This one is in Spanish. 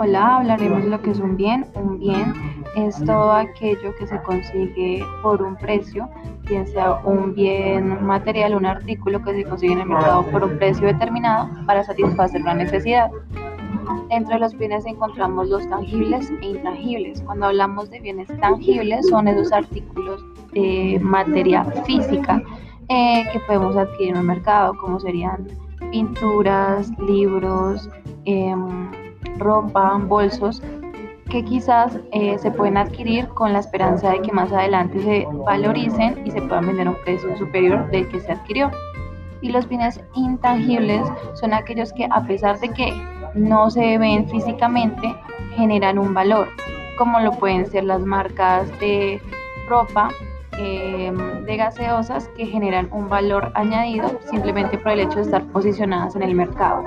Hola, hablaremos de lo que es un bien. Un bien es todo aquello que se consigue por un precio, bien sea un bien material, un artículo que se consigue en el mercado por un precio determinado para satisfacer una necesidad. Dentro de los bienes encontramos los tangibles e intangibles. Cuando hablamos de bienes tangibles son esos artículos de materia física eh, que podemos adquirir en el mercado, como serían pinturas, libros, em, ropa, bolsos, que quizás eh, se pueden adquirir con la esperanza de que más adelante se valoricen y se puedan vender a un precio superior del que se adquirió. Y los bienes intangibles son aquellos que a pesar de que no se ven físicamente, generan un valor, como lo pueden ser las marcas de ropa, em, de gaseosas que generan un valor añadido simplemente por el hecho de estar posicionadas en el mercado.